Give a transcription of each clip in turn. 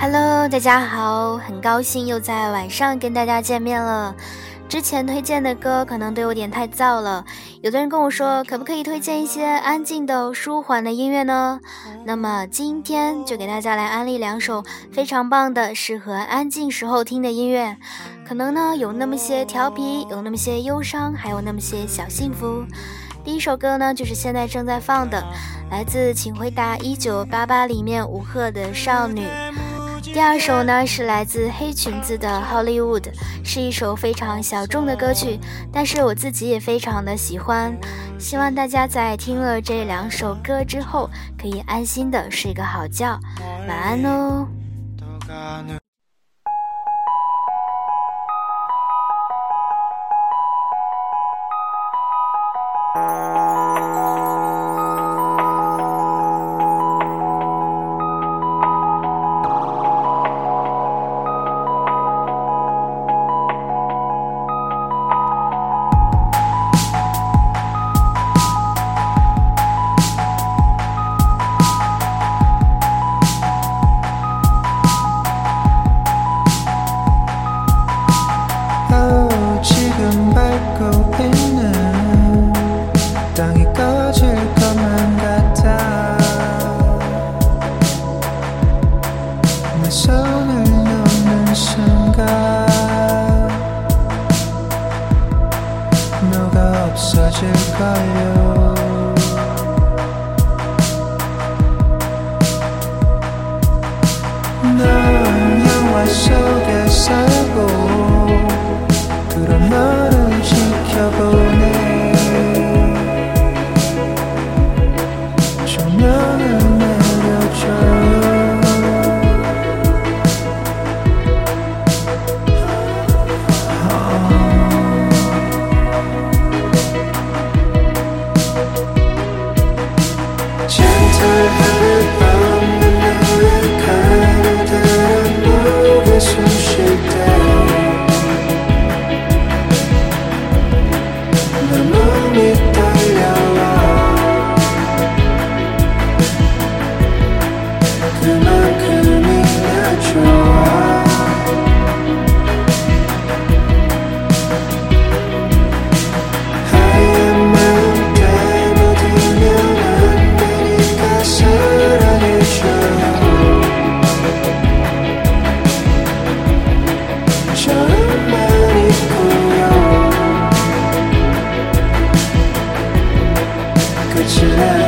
Hello，大家好，很高兴又在晚上跟大家见面了。之前推荐的歌可能都有点太燥了，有的人跟我说，可不可以推荐一些安静的、舒缓的音乐呢？那么今天就给大家来安利两首非常棒的、适合安静时候听的音乐。可能呢有那么些调皮，有那么些忧伤，还有那么些小幸福。第一首歌呢就是现在正在放的，来自《请回答一九八八》里面吴赫的《少女》。第二首呢是来自黑裙子的《Hollywood》，是一首非常小众的歌曲，但是我自己也非常的喜欢。希望大家在听了这两首歌之后，可以安心的睡个好觉，晚安哦。back open tonight.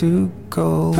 to go.